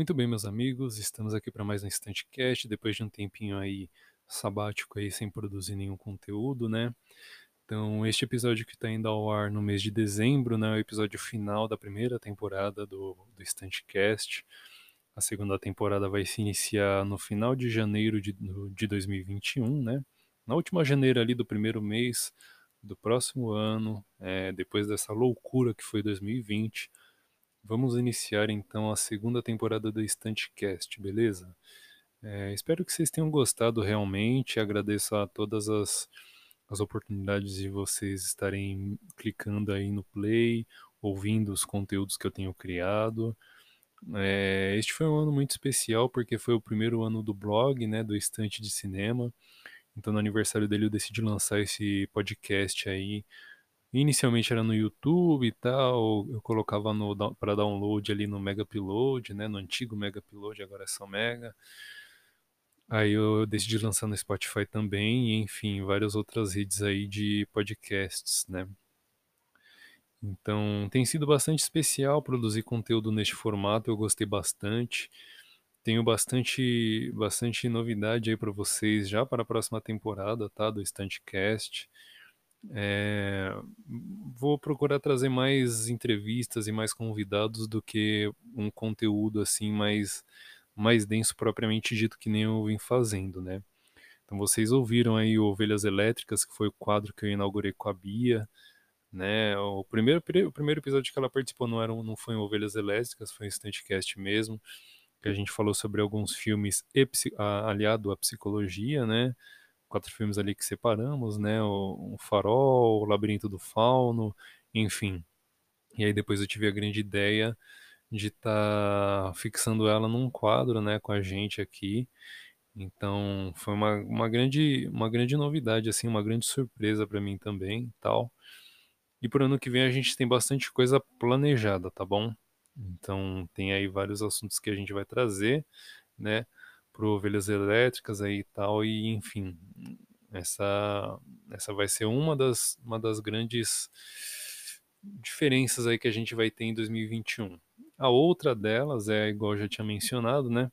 Muito bem, meus amigos, estamos aqui para mais um Instantcast, depois de um tempinho aí sabático aí sem produzir nenhum conteúdo, né? Então, este episódio que está indo ao ar no mês de dezembro, né, é o episódio final da primeira temporada do, do Instantcast. A segunda temporada vai se iniciar no final de janeiro de, de 2021, né? Na última janeiro ali do primeiro mês do próximo ano, é, depois dessa loucura que foi 2020 Vamos iniciar então a segunda temporada do Estantecast, beleza? É, espero que vocês tenham gostado realmente. Agradeço a todas as, as oportunidades de vocês estarem clicando aí no play, ouvindo os conteúdos que eu tenho criado. É, este foi um ano muito especial porque foi o primeiro ano do blog, né, do Estante de Cinema. Então, no aniversário dele, eu decidi lançar esse podcast aí Inicialmente era no YouTube e tal, eu colocava para download ali no Mega Upload, né, no antigo Mega Upload, agora é só Mega. Aí eu decidi lançar no Spotify também, e enfim, várias outras redes aí de podcasts, né. Então, tem sido bastante especial produzir conteúdo neste formato, eu gostei bastante. Tenho bastante bastante novidade aí para vocês já para a próxima temporada, tá, do Standcast. É, vou procurar trazer mais entrevistas e mais convidados do que um conteúdo assim mais mais denso propriamente dito que nem eu vim fazendo, né? Então vocês ouviram aí Ovelhas Elétricas, que foi o quadro que eu inaugurei com a Bia, né? O primeiro, o primeiro episódio que ela participou não, era, não foi em Ovelhas Elétricas, foi um Instantcast mesmo, que a gente falou sobre alguns filmes e, aliado à psicologia, né? Quatro filmes ali que separamos, né? O, o Farol, o Labirinto do Fauno, enfim. E aí depois eu tive a grande ideia de estar tá fixando ela num quadro, né, com a gente aqui. Então foi uma, uma grande uma grande novidade assim, uma grande surpresa para mim também, tal. E pro ano que vem a gente tem bastante coisa planejada, tá bom? Então tem aí vários assuntos que a gente vai trazer, né? Pro ovelhas elétricas aí e tal e enfim essa essa vai ser uma das uma das grandes diferenças aí que a gente vai ter em 2021 a outra delas é igual eu já tinha mencionado né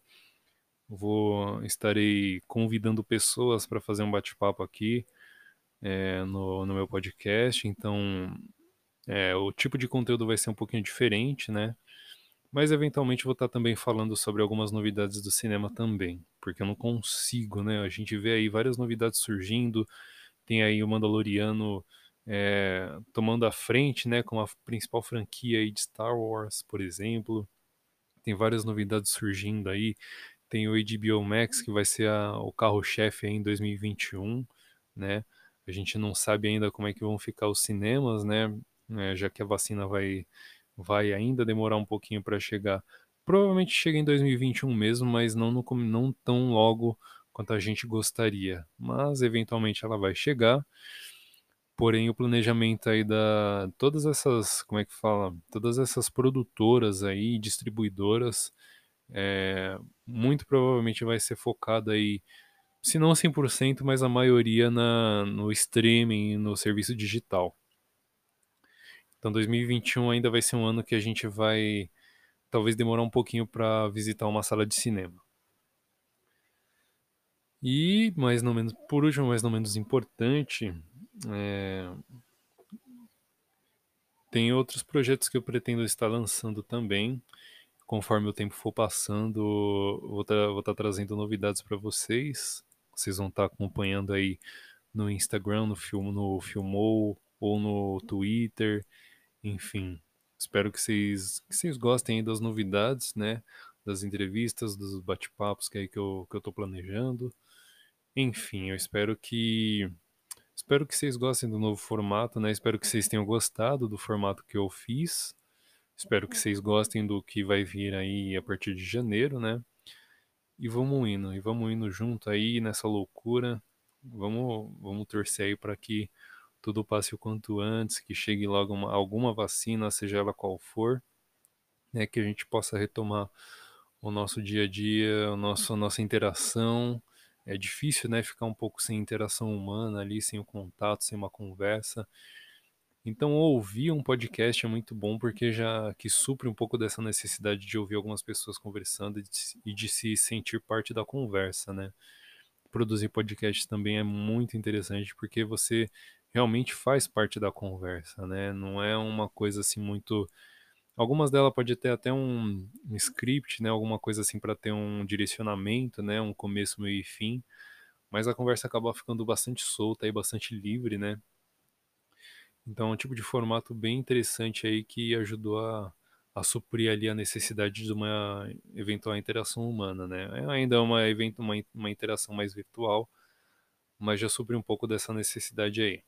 vou estarei convidando pessoas para fazer um bate-papo aqui é, no, no meu podcast então é, o tipo de conteúdo vai ser um pouquinho diferente né mas eventualmente vou estar também falando sobre algumas novidades do cinema também, porque eu não consigo, né? A gente vê aí várias novidades surgindo, tem aí o Mandaloriano é, tomando a frente, né, com a principal franquia aí de Star Wars, por exemplo. Tem várias novidades surgindo aí. Tem o HBO Max que vai ser a, o carro-chefe em 2021, né? A gente não sabe ainda como é que vão ficar os cinemas, né? É, já que a vacina vai vai ainda demorar um pouquinho para chegar. Provavelmente chega em 2021 mesmo, mas não, no, não tão logo quanto a gente gostaria. Mas eventualmente ela vai chegar. Porém, o planejamento aí da todas essas, como é que fala, todas essas produtoras aí, distribuidoras, é, muito provavelmente vai ser focado aí, se não 100%, mas a maioria na, no streaming, no serviço digital. Então 2021 ainda vai ser um ano que a gente vai talvez demorar um pouquinho para visitar uma sala de cinema. E, mais não menos, por último, mais não menos importante, é... tem outros projetos que eu pretendo estar lançando também. Conforme o tempo for passando, vou estar tá, tá trazendo novidades para vocês. Vocês vão estar tá acompanhando aí no Instagram, no, film, no Filmou ou no Twitter enfim, espero que vocês, que vocês gostem das novidades, né? Das entrevistas, dos bate-papos que, aí que, eu, que eu tô planejando. Enfim, eu espero que. Espero que vocês gostem do novo formato, né? Espero que vocês tenham gostado do formato que eu fiz. Espero que vocês gostem do que vai vir aí a partir de janeiro, né? E vamos indo, e vamos indo junto aí nessa loucura. Vamos, vamos torcer aí para que tudo passe o quanto antes, que chegue logo uma, alguma vacina, seja ela qual for, né, que a gente possa retomar o nosso dia a dia, o nosso, a nossa interação. É difícil, né, ficar um pouco sem interação humana ali, sem o contato, sem uma conversa. Então, ouvir um podcast é muito bom porque já que supre um pouco dessa necessidade de ouvir algumas pessoas conversando e de, e de se sentir parte da conversa, né? Produzir podcast também é muito interessante porque você realmente faz parte da conversa, né? Não é uma coisa assim muito Algumas delas pode ter até um, um script, né, alguma coisa assim para ter um direcionamento, né, um começo, meio e fim, mas a conversa acaba ficando bastante solta e bastante livre, né? Então é um tipo de formato bem interessante aí que ajudou a, a suprir ali a necessidade de uma eventual interação humana, né? É ainda é uma, uma, uma interação mais virtual, mas já supre um pouco dessa necessidade aí.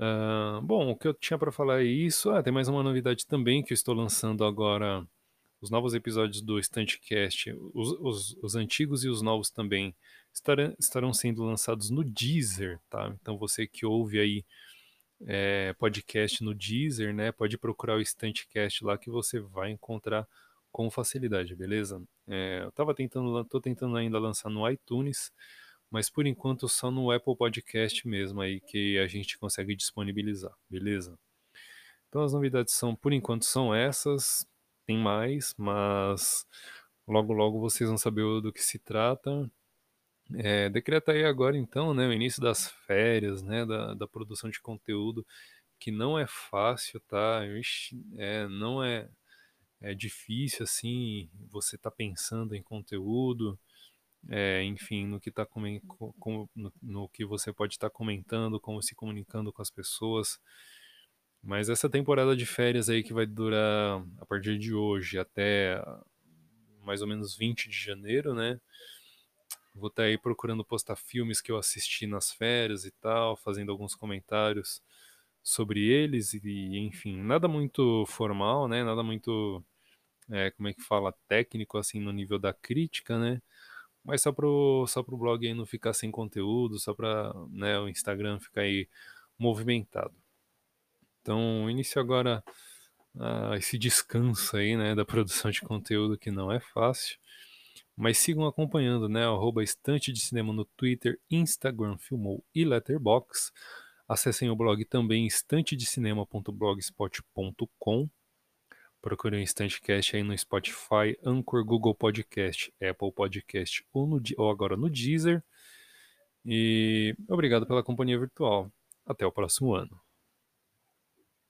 Uh, bom, o que eu tinha para falar é isso. Ah, tem mais uma novidade também que eu estou lançando agora. Os novos episódios do Standcast, os, os, os antigos e os novos também, estarão, estarão sendo lançados no Deezer, tá? Então você que ouve aí é, podcast no Deezer, né? Pode procurar o Instantcast lá que você vai encontrar com facilidade, beleza? É, eu tava tentando, tô tentando ainda lançar no iTunes, mas por enquanto só no Apple Podcast mesmo aí que a gente consegue disponibilizar, beleza? Então as novidades são, por enquanto, são essas, tem mais, mas logo logo vocês vão saber do que se trata. É, decreta aí agora então, né, o início das férias, né, da, da produção de conteúdo, que não é fácil, tá? Ixi, é, não é, é difícil assim, você tá pensando em conteúdo, é, enfim, no que, tá com, no, no, que você pode estar tá comentando, como se comunicando com as pessoas. Mas essa temporada de férias aí que vai durar a partir de hoje até mais ou menos 20 de janeiro, né? Vou estar tá aí procurando postar filmes que eu assisti nas férias e tal, fazendo alguns comentários sobre eles e, enfim, nada muito formal, né? Nada muito, é, como é que fala, técnico assim no nível da crítica, né? Mas só pro, só pro blog aí não ficar sem conteúdo, só para né, o Instagram ficar aí movimentado. Então, inicio agora uh, esse descanso aí, né, da produção de conteúdo que não é fácil. Mas sigam acompanhando, né, arroba Estante de Cinema no Twitter, Instagram, Filmou e Letterbox. Acessem o blog também estantedecinema.blogspot.com Procure o Instantcast aí no Spotify, Anchor, Google Podcast, Apple Podcast ou, no, ou agora no Deezer. E obrigado pela companhia virtual. Até o próximo ano.